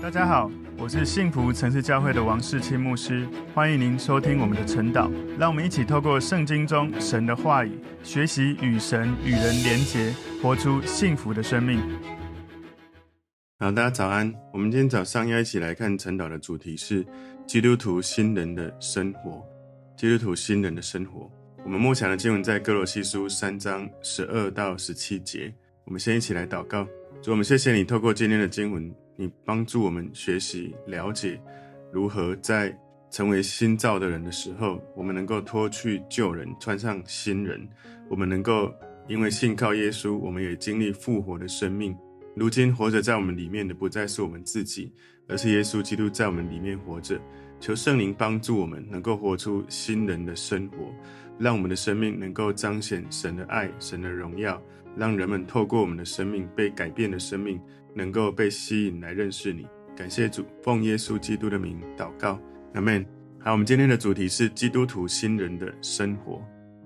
大家好，我是幸福城市教会的王世清牧师，欢迎您收听我们的晨祷。让我们一起透过圣经中神的话语，学习与神与人连结，活出幸福的生命。好，大家早安。我们今天早上要一起来看晨祷的主题是基督徒新人的生活。基督徒新人的生活，我们默想的经文在哥罗西书三章十二到十七节。我们先一起来祷告，主，我们谢谢你透过今天的经文。你帮助我们学习了解如何在成为新造的人的时候，我们能够脱去旧人，穿上新人。我们能够因为信靠耶稣，我们也经历复活的生命。如今活着在我们里面的不再是我们自己，而是耶稣基督在我们里面活着。求圣灵帮助我们能够活出新人的生活，让我们的生命能够彰显神的爱、神的荣耀，让人们透过我们的生命被改变的生命。能够被吸引来认识你，感谢主，奉耶稣基督的名祷告，阿门。好，我们今天的主题是基督徒新人的生活。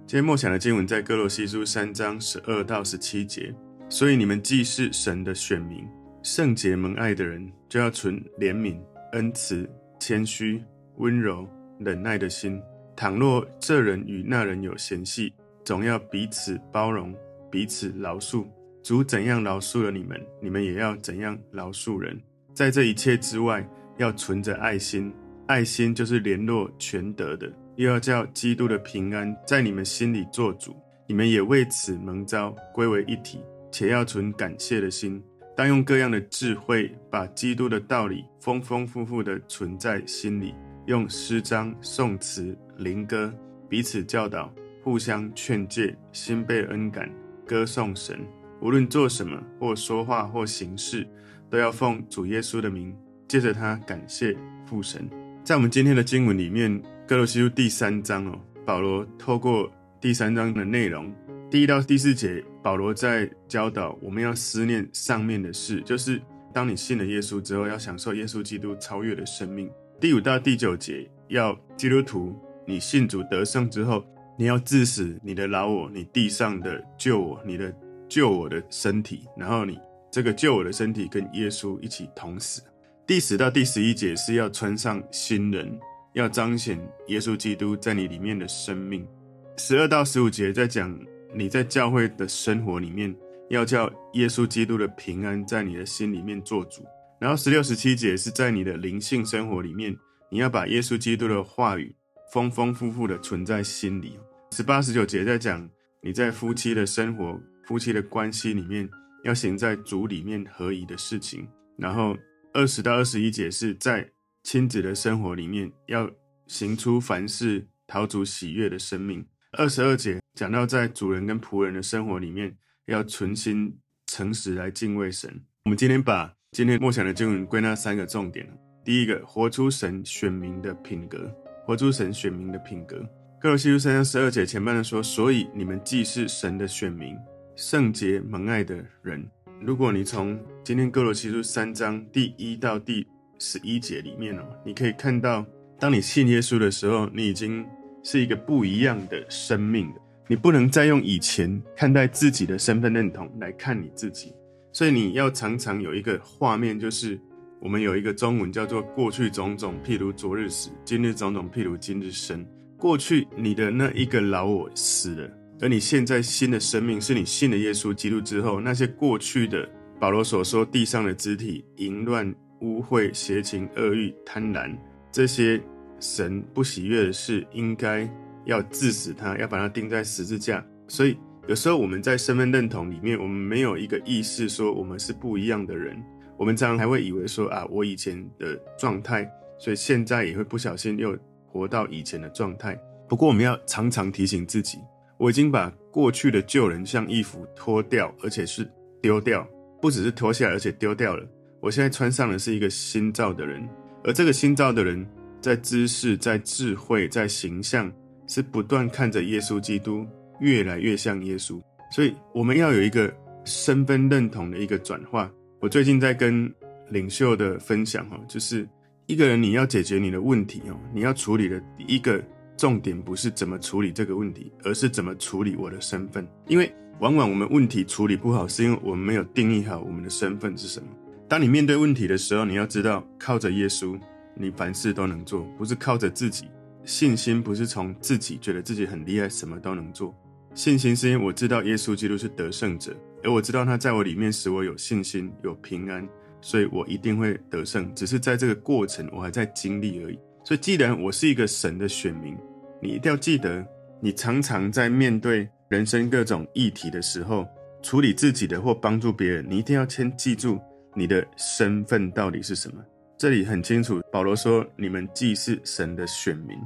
今天默想的经文在哥罗西书三章十二到十七节。所以你们既是神的选民，圣洁蒙爱的人，就要存怜悯、恩慈、谦虚、温柔、忍耐的心。倘若这人与那人有嫌隙，总要彼此包容，彼此饶恕。主怎样饶恕了你们，你们也要怎样饶恕人。在这一切之外，要存着爱心，爱心就是联络全德的。又要叫基督的平安在你们心里做主，你们也为此蒙召归为一体，且要存感谢的心。当用各样的智慧，把基督的道理丰丰富富的存在心里，用诗章、颂词、灵歌彼此教导，互相劝诫，心被恩感，歌颂神。无论做什么，或说话，或行事，都要奉主耶稣的名，借着他感谢父神。在我们今天的经文里面，哥罗西书第三章哦，保罗透过第三章的内容，第一到第四节，保罗在教导我们要思念上面的事，就是当你信了耶稣之后，要享受耶稣基督超越的生命。第五到第九节，要基督徒，你信主得胜之后，你要致死你的老我，你地上的旧我，你的。救我的身体，然后你这个救我的身体跟耶稣一起同死。第十到第十一节是要穿上新人，要彰显耶稣基督在你里面的生命。十二到十五节在讲你在教会的生活里面，要叫耶稣基督的平安在你的心里面做主。然后十六、十七节是在你的灵性生活里面，你要把耶稣基督的话语丰丰富富的存在心里。十八、十九节在讲你在夫妻的生活。夫妻的关系里面要行在主里面合宜的事情，然后二十到二十一节是在亲子的生活里面要行出凡事讨主喜悦的生命。二十二节讲到在主人跟仆人的生活里面要存心诚实来敬畏神。我们今天把今天默想的经文归纳三个重点：第一个，活出神选民的品格；活出神选民的品格。歌罗西书三章十二节前半段说：“所以你们既是神的选民。”圣洁蒙爱的人，如果你从今天歌罗西书三章第一到第十一节里面哦，你可以看到，当你信耶稣的时候，你已经是一个不一样的生命了。你不能再用以前看待自己的身份认同来看你自己，所以你要常常有一个画面，就是我们有一个中文叫做“过去种种，譬如昨日死；今日种种，譬如今日生”。过去你的那一个老我死了。而你现在新的生命，是你信了耶稣基督之后，那些过去的保罗所说地上的肢体淫乱、污秽、邪情、恶欲、贪婪，这些神不喜悦的事，应该要治死他，要把他钉在十字架。所以有时候我们在身份认同里面，我们没有一个意识说我们是不一样的人，我们常常还会以为说啊，我以前的状态，所以现在也会不小心又活到以前的状态。不过我们要常常提醒自己。我已经把过去的旧人像衣服脱掉，而且是丢掉，不只是脱下来，而且丢掉了。我现在穿上的是一个新造的人，而这个新造的人，在知识、在智慧、在形象，是不断看着耶稣基督，越来越像耶稣。所以，我们要有一个身份认同的一个转化。我最近在跟领袖的分享，哈，就是一个人你要解决你的问题，哦，你要处理的第一个。重点不是怎么处理这个问题，而是怎么处理我的身份。因为往往我们问题处理不好，是因为我们没有定义好我们的身份是什么。当你面对问题的时候，你要知道，靠着耶稣，你凡事都能做，不是靠着自己。信心不是从自己觉得自己很厉害，什么都能做。信心是因为我知道耶稣基督是得胜者，而我知道他在我里面使我有信心、有平安，所以我一定会得胜。只是在这个过程，我还在经历而已。所以，既然我是一个神的选民，你一定要记得，你常常在面对人生各种议题的时候，处理自己的或帮助别人，你一定要先记住你的身份到底是什么。这里很清楚，保罗说：“你们既是神的选民。”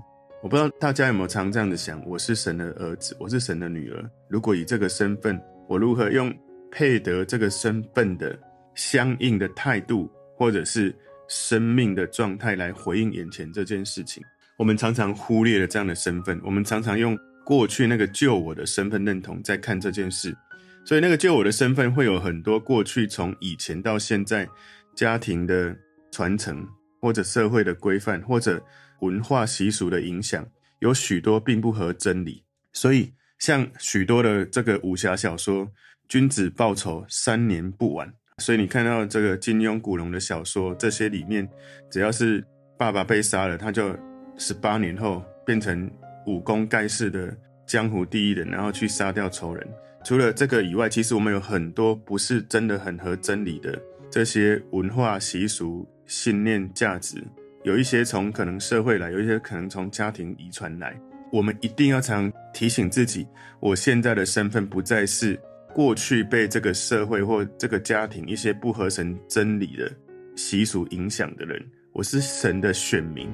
我不知道大家有没有常这样子想：我是神的儿子，我是神的女儿。如果以这个身份，我如何用配得这个身份的相应的态度，或者是生命的状态来回应眼前这件事情？我们常常忽略了这样的身份，我们常常用过去那个旧我的身份认同在看这件事，所以那个旧我的身份会有很多过去从以前到现在家庭的。传承或者社会的规范或者文化习俗的影响，有许多并不合真理。所以，像许多的这个武侠小说，君子报仇，三年不晚。所以你看到这个金庸、古龙的小说，这些里面，只要是爸爸被杀了，他就十八年后变成武功盖世的江湖第一人，然后去杀掉仇人。除了这个以外，其实我们有很多不是真的很合真理的这些文化习俗。信念、价值，有一些从可能社会来，有一些可能从家庭遗传来。我们一定要常提醒自己，我现在的身份不再是过去被这个社会或这个家庭一些不合神真理的习俗影响的人。我是神的选民，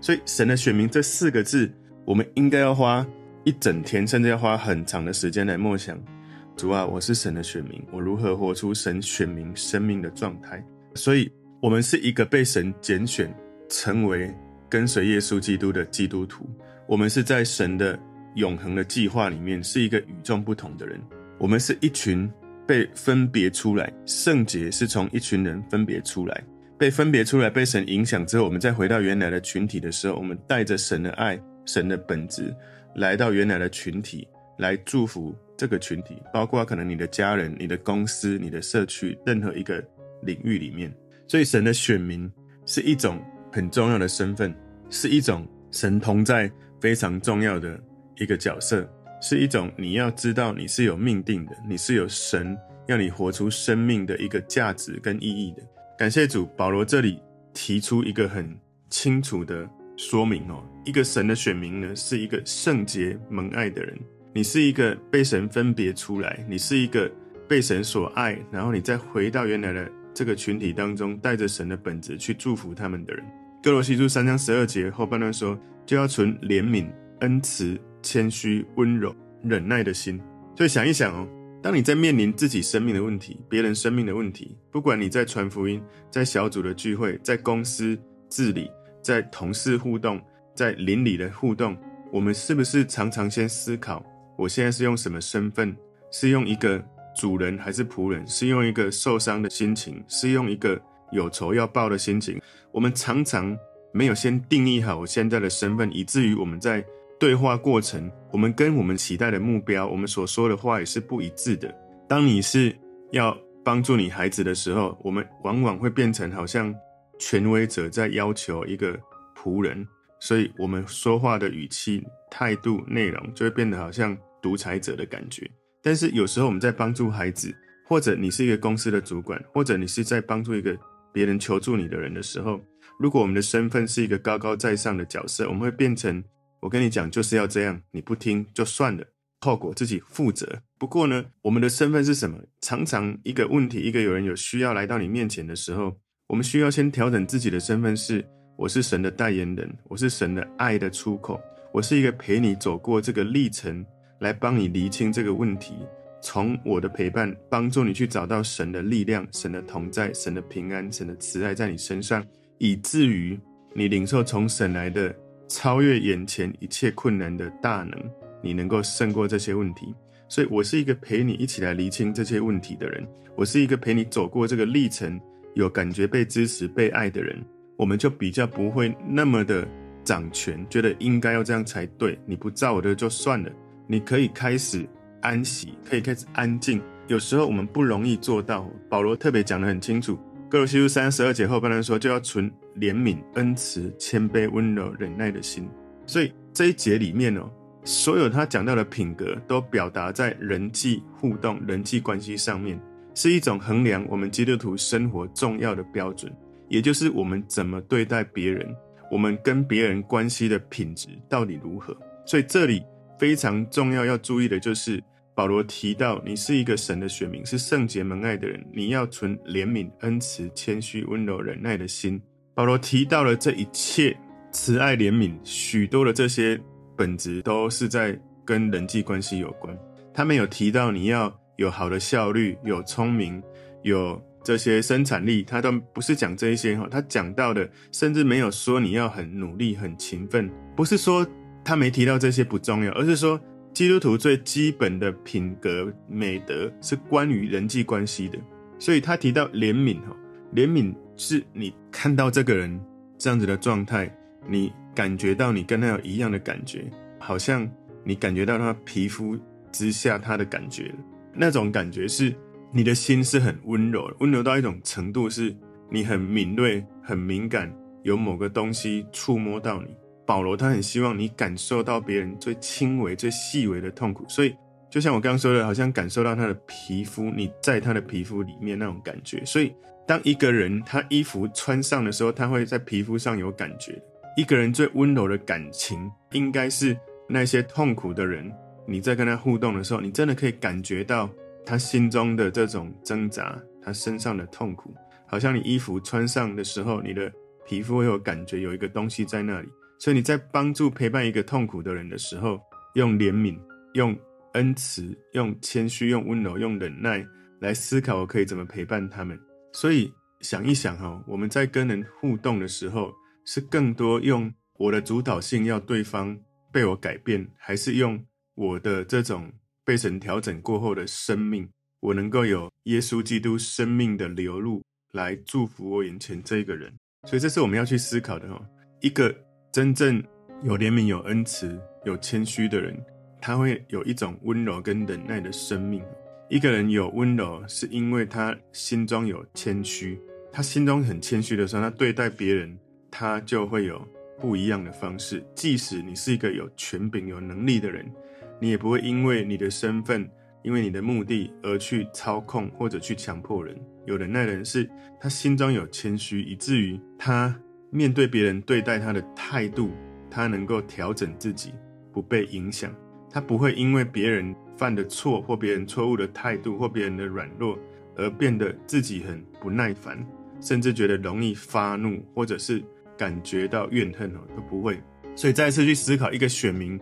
所以“神的选民”这四个字，我们应该要花一整天，甚至要花很长的时间来默想。主啊，我是神的选民，我如何活出神选民生命的状态？所以。我们是一个被神拣选，成为跟随耶稣基督的基督徒。我们是在神的永恒的计划里面，是一个与众不同的人。我们是一群被分别出来，圣洁是从一群人分别出来，被分别出来，被神影响之后，我们再回到原来的群体的时候，我们带着神的爱、神的本质，来到原来的群体，来祝福这个群体，包括可能你的家人、你的公司、你的社区，任何一个领域里面。所以，神的选民是一种很重要的身份，是一种神同在非常重要的一个角色，是一种你要知道你是有命定的，你是有神要你活出生命的一个价值跟意义的。感谢主，保罗这里提出一个很清楚的说明哦，一个神的选民呢，是一个圣洁蒙爱的人，你是一个被神分别出来，你是一个被神所爱，然后你再回到原来的。这个群体当中，带着神的本质去祝福他们的人。哥罗西书三章十二节后半段说，就要存怜悯、恩慈、谦虚、温柔、忍耐的心。所以想一想哦，当你在面临自己生命的问题、别人生命的问题，不管你在传福音、在小组的聚会、在公司治理、在同事互动、在邻里的互动，我们是不是常常先思考，我现在是用什么身份？是用一个。主人还是仆人，是用一个受伤的心情，是用一个有仇要报的心情。我们常常没有先定义好我现在的身份，以至于我们在对话过程，我们跟我们期待的目标，我们所说的话也是不一致的。当你是要帮助你孩子的时候，我们往往会变成好像权威者在要求一个仆人，所以我们说话的语气、态度、内容就会变得好像独裁者的感觉。但是有时候我们在帮助孩子，或者你是一个公司的主管，或者你是在帮助一个别人求助你的人的时候，如果我们的身份是一个高高在上的角色，我们会变成我跟你讲就是要这样，你不听就算了，后果自己负责。不过呢，我们的身份是什么？常常一个问题，一个有人有需要来到你面前的时候，我们需要先调整自己的身份是：我是神的代言人，我是神的爱的出口，我是一个陪你走过这个历程。来帮你厘清这个问题，从我的陪伴帮助你去找到神的力量、神的同在、神的平安、神的慈爱在你身上，以至于你领受从神来的超越眼前一切困难的大能，你能够胜过这些问题。所以我是一个陪你一起来厘清这些问题的人，我是一个陪你走过这个历程，有感觉被支持、被爱的人，我们就比较不会那么的掌权，觉得应该要这样才对，你不照我的就算了。你可以开始安息，可以开始安静。有时候我们不容易做到。保罗特别讲得很清楚，歌罗西书三十二节后半段说，就要存怜悯、恩慈、谦卑、温柔、忍耐的心。所以这一节里面哦，所有他讲到的品格，都表达在人际互动、人际关系上面，是一种衡量我们基督徒生活重要的标准，也就是我们怎么对待别人，我们跟别人关系的品质到底如何。所以这里非常重要要注意的就是。保罗提到，你是一个神的选民，是圣洁门爱的人，你要存怜悯、恩慈、谦虚、温柔、忍耐的心。保罗提到了这一切，慈爱、怜悯，许多的这些本质都是在跟人际关系有关。他没有提到你要有好的效率、有聪明、有这些生产力，他都不是讲这一些哈。他讲到的，甚至没有说你要很努力、很勤奋，不是说他没提到这些不重要，而是说。基督徒最基本的品格美德是关于人际关系的，所以他提到怜悯哈，怜悯是你看到这个人这样子的状态，你感觉到你跟他有一样的感觉，好像你感觉到他皮肤之下他的感觉，那种感觉是你的心是很温柔，温柔到一种程度是你很敏锐、很敏感，有某个东西触摸到你。保罗他很希望你感受到别人最轻微、最细微的痛苦，所以就像我刚刚说的，好像感受到他的皮肤，你在他的皮肤里面那种感觉。所以当一个人他衣服穿上的时候，他会在皮肤上有感觉。一个人最温柔的感情，应该是那些痛苦的人，你在跟他互动的时候，你真的可以感觉到他心中的这种挣扎，他身上的痛苦，好像你衣服穿上的时候，你的皮肤会有感觉，有一个东西在那里。所以你在帮助陪伴一个痛苦的人的时候，用怜悯、用恩慈、用谦虚、用温柔、用忍耐来思考，我可以怎么陪伴他们。所以想一想哈，我们在跟人互动的时候，是更多用我的主导性要对方被我改变，还是用我的这种被神调整过后的生命，我能够有耶稣基督生命的流露来祝福我眼前这个人？所以这是我们要去思考的哈，一个。真正有怜悯、有恩慈、有谦虚的人，他会有一种温柔跟忍耐的生命。一个人有温柔，是因为他心中有谦虚。他心中很谦虚的时候，他对待别人，他就会有不一样的方式。即使你是一个有权柄、有能力的人，你也不会因为你的身份、因为你的目的而去操控或者去强迫人。有忍耐的人是，他心中有谦虚，以至于他。面对别人对待他的态度，他能够调整自己，不被影响。他不会因为别人犯的错或别人错误的态度或别人的软弱而变得自己很不耐烦，甚至觉得容易发怒，或者是感觉到怨恨哦，都不会。所以再次去思考，一个选民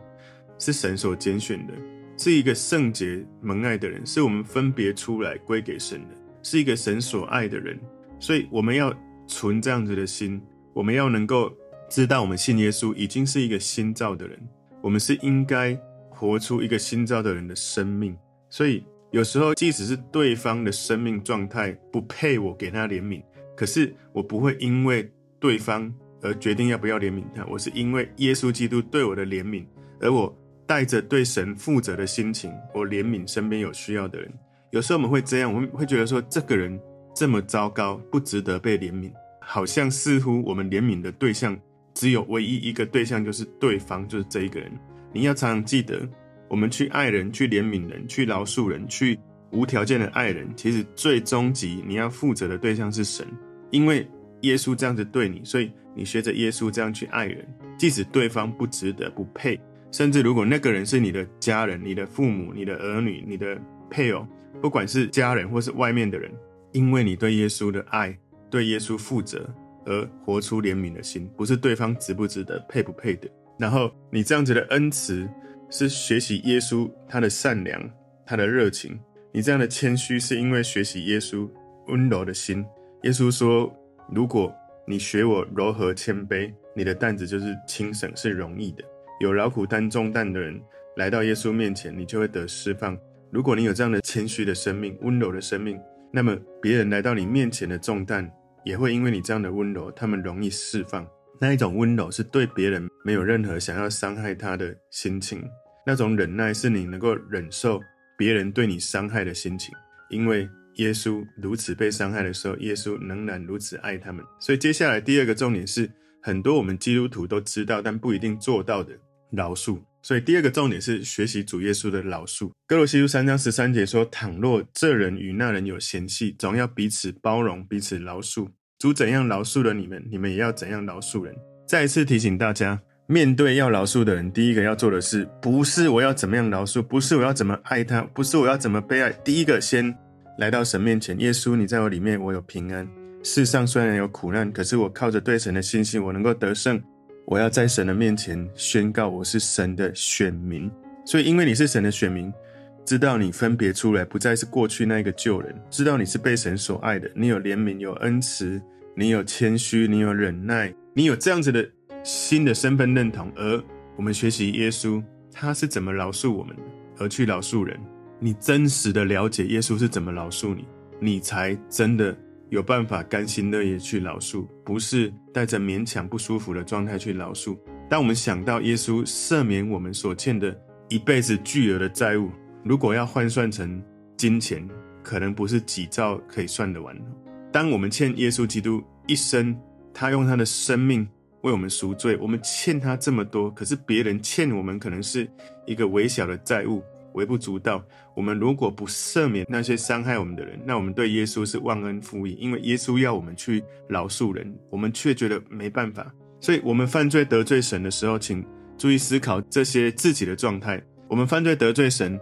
是神所拣选的，是一个圣洁蒙爱的人，是我们分别出来归给神的，是一个神所爱的人。所以我们要存这样子的心。我们要能够知道，我们信耶稣已经是一个新造的人，我们是应该活出一个新造的人的生命。所以有时候，即使是对方的生命状态不配我给他怜悯，可是我不会因为对方而决定要不要怜悯他。我是因为耶稣基督对我的怜悯，而我带着对神负责的心情，我怜悯身边有需要的人。有时候我们会这样，我们会觉得说，这个人这么糟糕，不值得被怜悯。好像似乎我们怜悯的对象只有唯一一个对象，就是对方，就是这一个人。你要常常记得，我们去爱人、去怜悯人、去饶恕人、去无条件的爱人，其实最终极你要负责的对象是神。因为耶稣这样子对你，所以你学着耶稣这样去爱人，即使对方不值得、不配，甚至如果那个人是你的家人、你的父母、你的儿女、你的配偶，不管是家人或是外面的人，因为你对耶稣的爱。对耶稣负责而活出怜悯的心，不是对方值不值得、配不配的。然后你这样子的恩慈，是学习耶稣他的善良、他的热情。你这样的谦虚，是因为学习耶稣温柔的心。耶稣说：“如果你学我柔和谦卑，你的担子就是轻省，是容易的。”有劳苦担重担的人来到耶稣面前，你就会得释放。如果你有这样的谦虚的生命、温柔的生命，那么别人来到你面前的重担，也会因为你这样的温柔，他们容易释放。那一种温柔是对别人没有任何想要伤害他的心情，那种忍耐是你能够忍受别人对你伤害的心情。因为耶稣如此被伤害的时候，耶稣仍然如此爱他们。所以接下来第二个重点是，很多我们基督徒都知道但不一定做到的饶恕。所以第二个重点是学习主耶稣的饶恕。哥罗西书三章十三节说：“倘若这人与那人有嫌隙，总要彼此包容，彼此饶恕。主怎样饶恕了你们，你们也要怎样饶恕人。”再一次提醒大家。面对要饶恕的人，第一个要做的事，不是我要怎么样饶恕，不是我要怎么爱他，不是我要怎么被爱。第一个，先来到神面前，耶稣，你在我里面，我有平安。世上虽然有苦难，可是我靠着对神的信心，我能够得胜。我要在神的面前宣告，我是神的选民。所以，因为你是神的选民，知道你分别出来，不再是过去那个旧人，知道你是被神所爱的，你有怜悯，有恩慈，你有谦虚，你有忍耐，你有这样子的。新的身份认同，而我们学习耶稣，他是怎么饶恕我们的，而去饶恕人。你真实的了解耶稣是怎么饶恕你，你才真的有办法甘心乐意去饶恕，不是带着勉强不舒服的状态去饶恕。当我们想到耶稣赦免我们所欠的一辈子巨额的债务，如果要换算成金钱，可能不是几兆可以算得完。当我们欠耶稣基督一生，他用他的生命。为我们赎罪，我们欠他这么多，可是别人欠我们可能是一个微小的债务，微不足道。我们如果不赦免那些伤害我们的人，那我们对耶稣是忘恩负义，因为耶稣要我们去饶恕人，我们却觉得没办法。所以，我们犯罪得罪神的时候，请注意思考这些自己的状态。我们犯罪得罪神，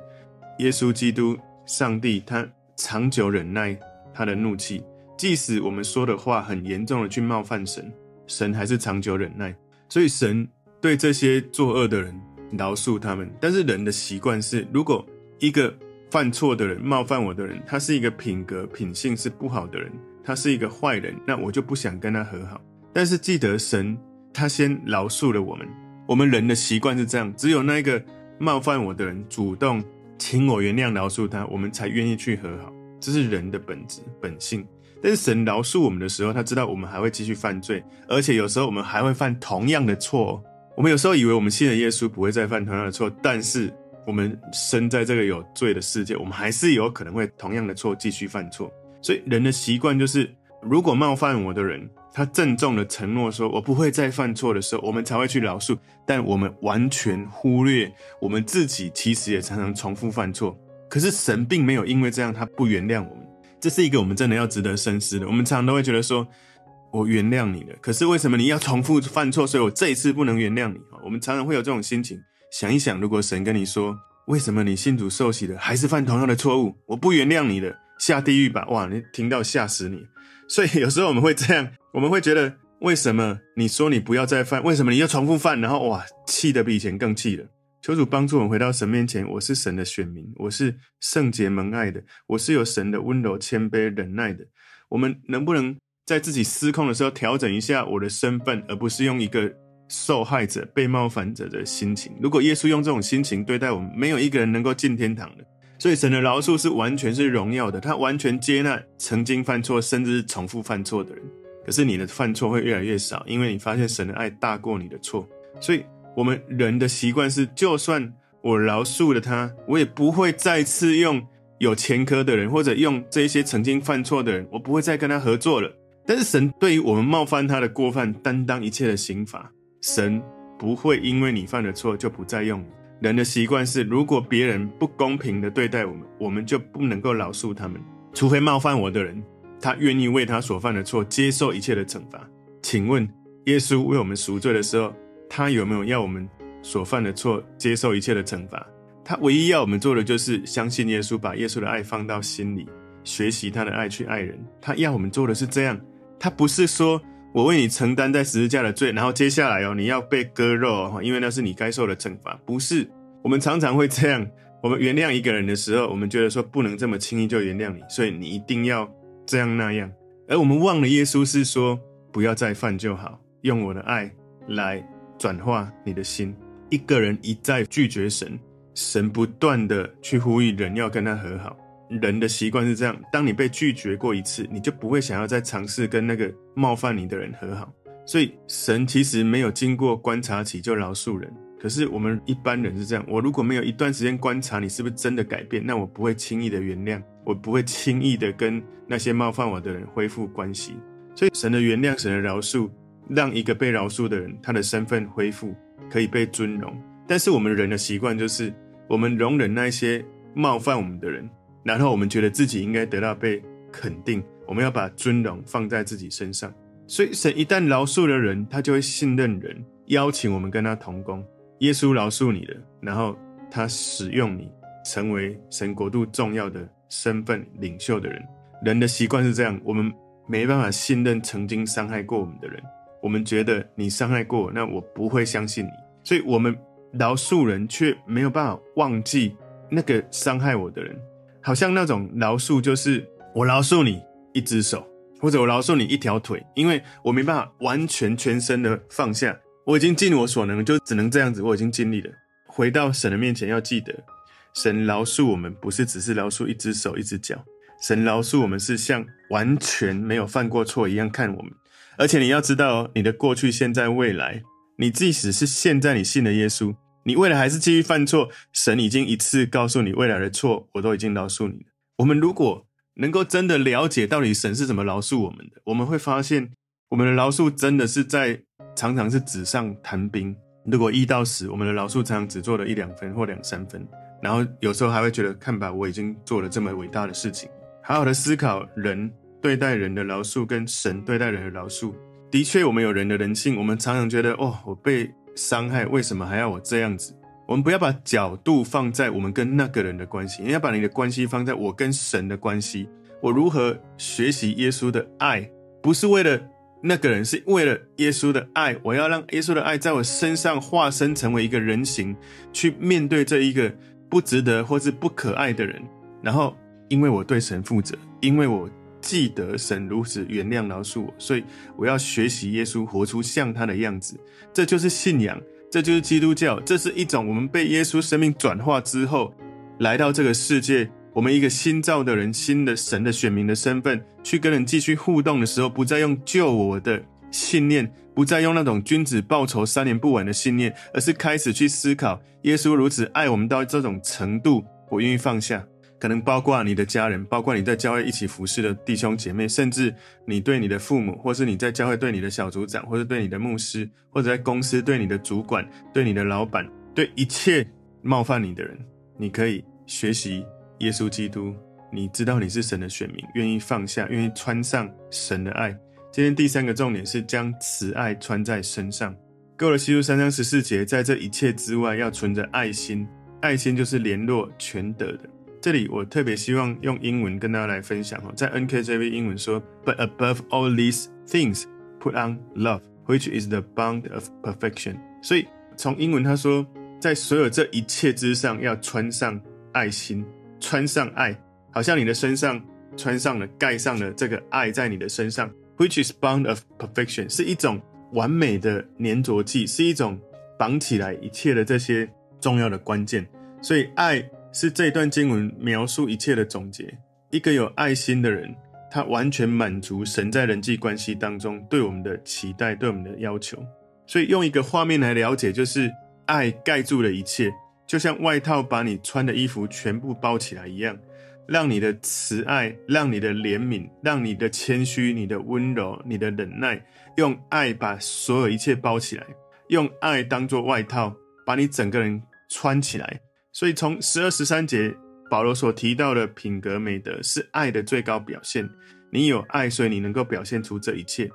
耶稣基督、上帝，他长久忍耐他的怒气，即使我们说的话很严重的去冒犯神。神还是长久忍耐，所以神对这些作恶的人饶恕他们。但是人的习惯是，如果一个犯错的人冒犯我的人，他是一个品格品性是不好的人，他是一个坏人，那我就不想跟他和好。但是记得神他先饶恕了我们，我们人的习惯是这样，只有那一个冒犯我的人主动请我原谅饶恕他，我们才愿意去和好。这是人的本质本性。但是神饶恕我们的时候，他知道我们还会继续犯罪，而且有时候我们还会犯同样的错。我们有时候以为我们信了耶稣不会再犯同样的错，但是我们生在这个有罪的世界，我们还是有可能会同样的错继续犯错。所以人的习惯就是，如果冒犯我的人，他郑重的承诺说我不会再犯错的时候，我们才会去饶恕。但我们完全忽略我们自己，其实也常常重复犯错。可是神并没有因为这样，他不原谅我们。这是一个我们真的要值得深思的。我们常常都会觉得说，我原谅你了，可是为什么你要重复犯错？所以我这一次不能原谅你。我们常常会有这种心情。想一想，如果神跟你说，为什么你信主受洗了，还是犯同样的错误？我不原谅你了，下地狱吧！哇，你听到吓死你。所以有时候我们会这样，我们会觉得，为什么你说你不要再犯？为什么你又重复犯？然后哇，气得比以前更气了。求主帮助我们回到神面前。我是神的选民，我是圣洁蒙爱的，我是有神的温柔、谦卑、忍耐的。我们能不能在自己失控的时候调整一下我的身份，而不是用一个受害者、被冒犯者的心情？如果耶稣用这种心情对待我们，没有一个人能够进天堂的。所以神的饶恕是完全是荣耀的，他完全接纳曾经犯错，甚至是重复犯错的人。可是你的犯错会越来越少，因为你发现神的爱大过你的错，所以。我们人的习惯是，就算我饶恕了他，我也不会再次用有前科的人，或者用这些曾经犯错的人，我不会再跟他合作了。但是神对于我们冒犯他的过犯，担当一切的刑罚。神不会因为你犯了错就不再用你。人的习惯是，如果别人不公平的对待我们，我们就不能够饶恕他们，除非冒犯我的人，他愿意为他所犯的错接受一切的惩罚。请问，耶稣为我们赎罪的时候，他有没有要我们所犯的错接受一切的惩罚？他唯一要我们做的就是相信耶稣，把耶稣的爱放到心里，学习他的爱去爱人。他要我们做的是这样，他不是说我为你承担在十字架的罪，然后接下来哦你要被割肉哦，因为那是你该受的惩罚。不是，我们常常会这样，我们原谅一个人的时候，我们觉得说不能这么轻易就原谅你，所以你一定要这样那样，而我们忘了耶稣是说不要再犯就好，用我的爱来。转化你的心。一个人一再拒绝神，神不断的去呼吁人要跟他和好。人的习惯是这样：当你被拒绝过一次，你就不会想要再尝试跟那个冒犯你的人和好。所以，神其实没有经过观察期就饶恕人。可是我们一般人是这样，我如果没有一段时间观察你是不是真的改变，那我不会轻易的原谅，我不会轻易的跟那些冒犯我的人恢复关系。所以神的原谅、神的饶恕，让一个被饶恕的人他的身份恢复，可以被尊荣。但是我们人的习惯就是，我们容忍那些冒犯我们的人，然后我们觉得自己应该得到被肯定，我们要把尊荣放在自己身上。所以神一旦饶恕了人，他就会信任人，邀请我们跟他同工。耶稣饶恕你了，然后他使用你，成为神国度重要的身份领袖的人。人的习惯是这样，我们没办法信任曾经伤害过我们的人。我们觉得你伤害过我，那我不会相信你。所以，我们饶恕人，却没有办法忘记那个伤害我的人。好像那种饶恕，就是我饶恕你一只手，或者我饶恕你一条腿，因为我没办法完全全身的放下。我已经尽我所能，就只能这样子。我已经尽力了。回到神的面前，要记得，神饶恕我们，不是只是饶恕一只手、一只脚。神饶恕我们，是像完全没有犯过错一样看我们。而且你要知道，你的过去、现在、未来，你即使是现在你信了耶稣，你未来还是继续犯错，神已经一次告诉你未来的错，我都已经饶恕你了。我们如果能够真的了解到底神是怎么饶恕我们的，我们会发现，我们的饶恕真的是在。常常是纸上谈兵。如果一到十，我们的饶恕常常只做了一两分或两三分，然后有时候还会觉得，看吧，我已经做了这么伟大的事情。好好的思考人对待人的饶恕跟神对待人的饶恕。的确，我们有人的人性，我们常常觉得，哦，我被伤害，为什么还要我这样子？我们不要把角度放在我们跟那个人的关系，你要把你的关系放在我跟神的关系。我如何学习耶稣的爱，不是为了。那个人是为了耶稣的爱，我要让耶稣的爱在我身上化身成为一个人形，去面对这一个不值得或是不可爱的人。然后，因为我对神负责，因为我记得神如此原谅饶恕我，所以我要学习耶稣，活出像他的样子。这就是信仰，这就是基督教，这是一种我们被耶稣生命转化之后来到这个世界。我们一个新造的人，新的神的选民的身份，去跟人继续互动的时候，不再用救我的信念，不再用那种君子报仇三年不晚的信念，而是开始去思考：耶稣如此爱我们到这种程度，我愿意放下。可能包括你的家人，包括你在教会一起服侍的弟兄姐妹，甚至你对你的父母，或是你在教会对你的小组长，或者对你的牧师，或者在公司对你的主管、对你的老板，对一切冒犯你的人，你可以学习。耶稣基督，你知道你是神的选民，愿意放下，愿意穿上神的爱。今天第三个重点是将慈爱穿在身上。歌罗西书三章十四节，在这一切之外，要存着爱心。爱心就是联络全德的。这里我特别希望用英文跟大家来分享哦，在 NKJV 英文说，But above all these things, put on love, which is the bond of perfection。所以从英文他说，在所有这一切之上，要穿上爱心。穿上爱，好像你的身上穿上了、盖上了这个爱，在你的身上，which is bond of perfection，是一种完美的粘着剂，是一种绑起来一切的这些重要的关键。所以，爱是这一段经文描述一切的总结。一个有爱心的人，他完全满足神在人际关系当中对我们的期待、对我们的要求。所以，用一个画面来了解，就是爱盖住了一切。就像外套把你穿的衣服全部包起来一样，让你的慈爱，让你的怜悯，让你的谦虚，你的温柔，你的忍耐，用爱把所有一切包起来，用爱当作外套，把你整个人穿起来。所以从十二十三节，保罗所提到的品格美德是爱的最高表现。你有爱，所以你能够表现出这一切。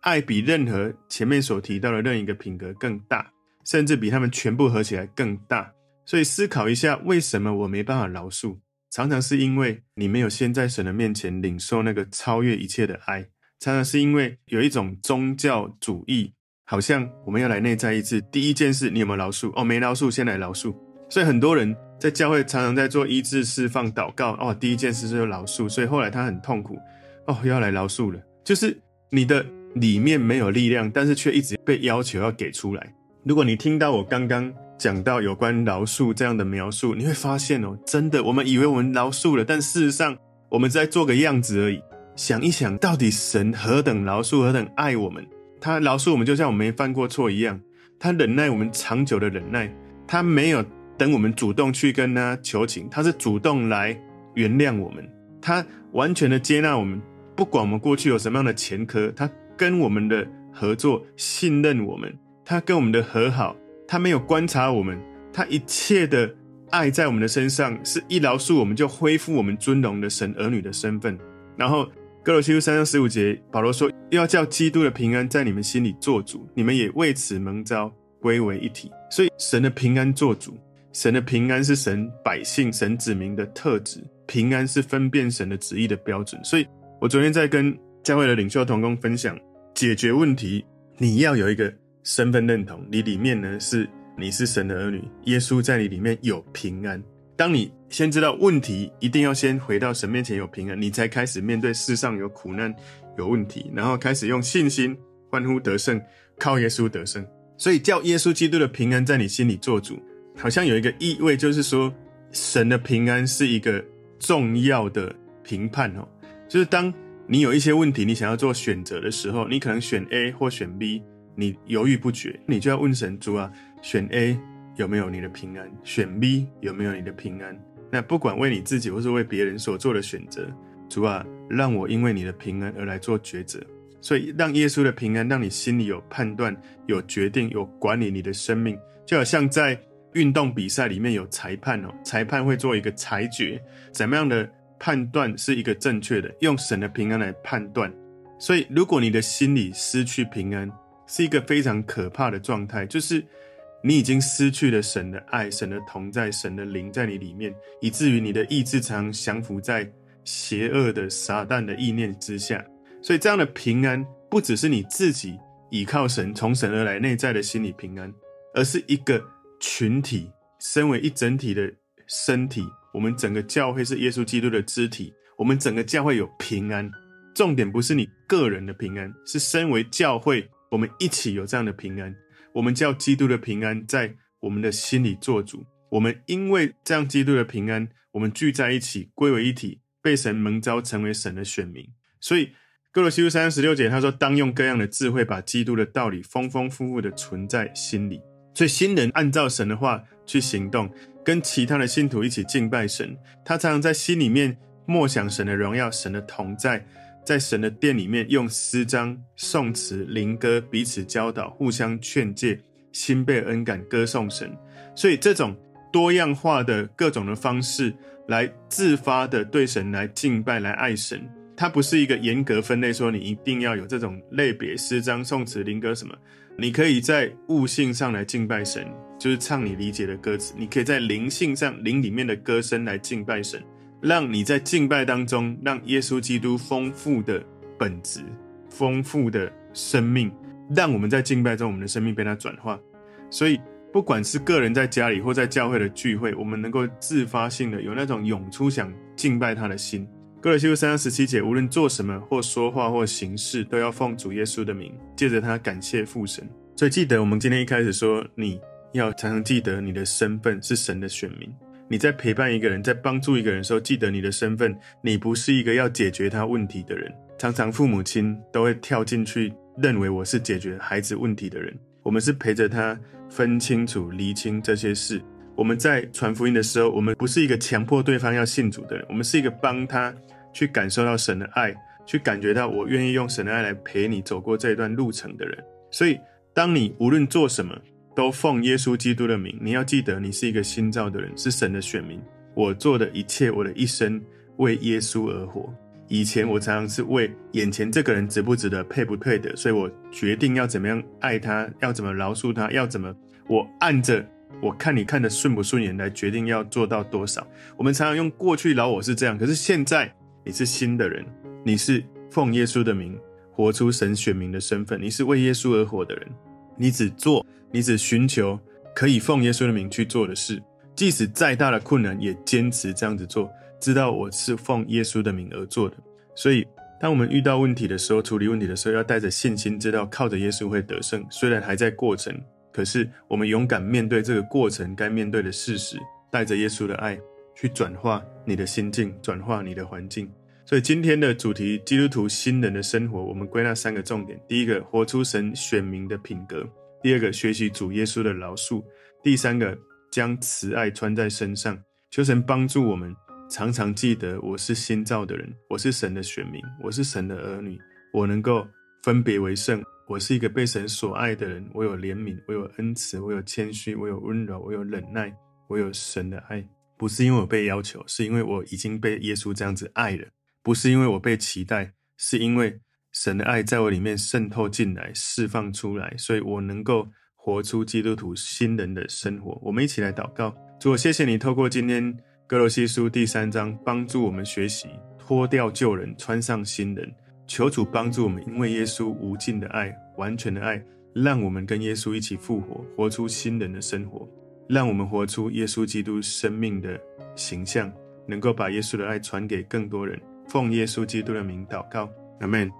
爱比任何前面所提到的任一个品格更大，甚至比他们全部合起来更大。所以思考一下，为什么我没办法饶恕？常常是因为你没有先在神的面前领受那个超越一切的爱。常常是因为有一种宗教主义，好像我们要来内在一致。第一件事，你有没有饶恕？哦，没饶恕，先来饶恕。所以很多人在教会常常在做医治、释放、祷告。哦，第一件事就是饶恕。所以后来他很痛苦。哦，又要来饶恕了。就是你的里面没有力量，但是却一直被要求要给出来。如果你听到我刚刚。讲到有关饶恕这样的描述，你会发现哦，真的，我们以为我们饶恕了，但事实上我们在做个样子而已。想一想，到底神何等饶恕，何等爱我们？他饶恕我们，就像我们没犯过错一样。他忍耐我们长久的忍耐，他没有等我们主动去跟他求情，他是主动来原谅我们，他完全的接纳我们，不管我们过去有什么样的前科，他跟我们的合作，信任我们，他跟我们的和好，他没有观察我们，他一切的爱在我们的身上，是一饶恕我们就恢复我们尊荣的神儿女的身份，然后。歌罗西书三章十五节，保罗说：“要叫基督的平安在你们心里做主，你们也为此蒙召归为一体。”所以，神的平安做主，神的平安是神百姓、神子民的特质，平安是分辨神的旨意的标准。所以我昨天在跟教会的领袖同工分享，解决问题，你要有一个身份认同，你里面呢是你是神的儿女，耶稣在你里面有平安。当你先知道问题，一定要先回到神面前有平安，你才开始面对世上有苦难、有问题，然后开始用信心欢呼得胜，靠耶稣得胜。所以叫耶稣基督的平安在你心里做主，好像有一个意味，就是说神的平安是一个重要的评判哦。就是当你有一些问题，你想要做选择的时候，你可能选 A 或选 B，你犹豫不决，你就要问神主啊，选 A。有没有你的平安？选 B 有没有你的平安？那不管为你自己或是为别人所做的选择，主啊，让我因为你的平安而来做抉择。所以，让耶稣的平安，让你心里有判断、有决定、有管理你的生命，就好像在运动比赛里面有裁判哦，裁判会做一个裁决，怎么样的判断是一个正确的，用神的平安来判断。所以，如果你的心里失去平安，是一个非常可怕的状态，就是。你已经失去了神的爱，神的同在，神的灵在你里面，以至于你的意志常降服在邪恶的撒旦的意念之下。所以，这样的平安不只是你自己倚靠神、从神而来内在的心理平安，而是一个群体，身为一整体的身体。我们整个教会是耶稣基督的肢体，我们整个教会有平安。重点不是你个人的平安，是身为教会，我们一起有这样的平安。我们叫基督的平安在我们的心里做主。我们因为这样基督的平安，我们聚在一起归为一体，被神蒙召成为神的选民。所以哥罗西书三十六节他说：“当用各样的智慧，把基督的道理丰丰富富的存在心里。”所以新人按照神的话去行动，跟其他的信徒一起敬拜神。他常常在心里面默想神的荣耀，神的同在。在神的殿里面，用诗章、颂词、灵歌彼此教导，互相劝诫，心被恩感，歌颂神。所以，这种多样化的各种的方式，来自发的对神来敬拜、来爱神。它不是一个严格分类，说你一定要有这种类别：诗章、颂词、灵歌什么。你可以在悟性上来敬拜神，就是唱你理解的歌词；你可以在灵性上、灵里面的歌声来敬拜神。让你在敬拜当中，让耶稣基督丰富的本质、丰富的生命，让我们在敬拜中，我们的生命被他转化。所以，不管是个人在家里或在教会的聚会，我们能够自发性的有那种涌出想敬拜他的心。歌罗西书三章十七节，无论做什么或说话或行事，都要奉主耶稣的名，借着他感谢父神。所以，记得我们今天一开始说，你要常常记得你的身份是神的选民。你在陪伴一个人，在帮助一个人的时候，记得你的身份。你不是一个要解决他问题的人。常常父母亲都会跳进去，认为我是解决孩子问题的人。我们是陪着他分清楚、厘清这些事。我们在传福音的时候，我们不是一个强迫对方要信主的人，我们是一个帮他去感受到神的爱，去感觉到我愿意用神的爱来陪你走过这一段路程的人。所以，当你无论做什么，都奉耶稣基督的名，你要记得，你是一个新造的人，是神的选民。我做的一切，我的一生为耶稣而活。以前我常常是为眼前这个人值不值得、配不配的，所以我决定要怎么样爱他，要怎么饶恕他，要怎么我按着我看你看得顺不顺眼来决定要做到多少。我们常常用过去老我是这样，可是现在你是新的人，你是奉耶稣的名活出神选民的身份，你是为耶稣而活的人。你只做，你只寻求可以奉耶稣的名去做的事，即使再大的困难，也坚持这样子做。知道我是奉耶稣的名而做的。所以，当我们遇到问题的时候，处理问题的时候，要带着信心，知道靠着耶稣会得胜。虽然还在过程，可是我们勇敢面对这个过程该面对的事实，带着耶稣的爱去转化你的心境，转化你的环境。所以今天的主题，基督徒新人的生活，我们归纳三个重点：第一个，活出神选民的品格；第二个，学习主耶稣的饶恕；第三个，将慈爱穿在身上。求神帮助我们，常常记得我是新造的人，我是神的选民，我是神的儿女，我能够分别为圣。我是一个被神所爱的人，我有怜悯，我有恩慈，我有谦虚，我有温柔，我有忍耐，我有神的爱。不是因为我被要求，是因为我已经被耶稣这样子爱了；不是因为我被期待，是因为神的爱在我里面渗透进来、释放出来，所以我能够活出基督徒新人的生活。我们一起来祷告：主，谢谢你透过今天格罗西书第三章，帮助我们学习脱掉旧人，穿上新人。求主帮助我们，因为耶稣无尽的爱、完全的爱，让我们跟耶稣一起复活，活出新人的生活。让我们活出耶稣基督生命的形象，能够把耶稣的爱传给更多人。奉耶稣基督的名祷告，阿门。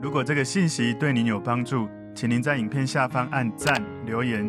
如果这个信息对您有帮助，请您在影片下方按赞、留言，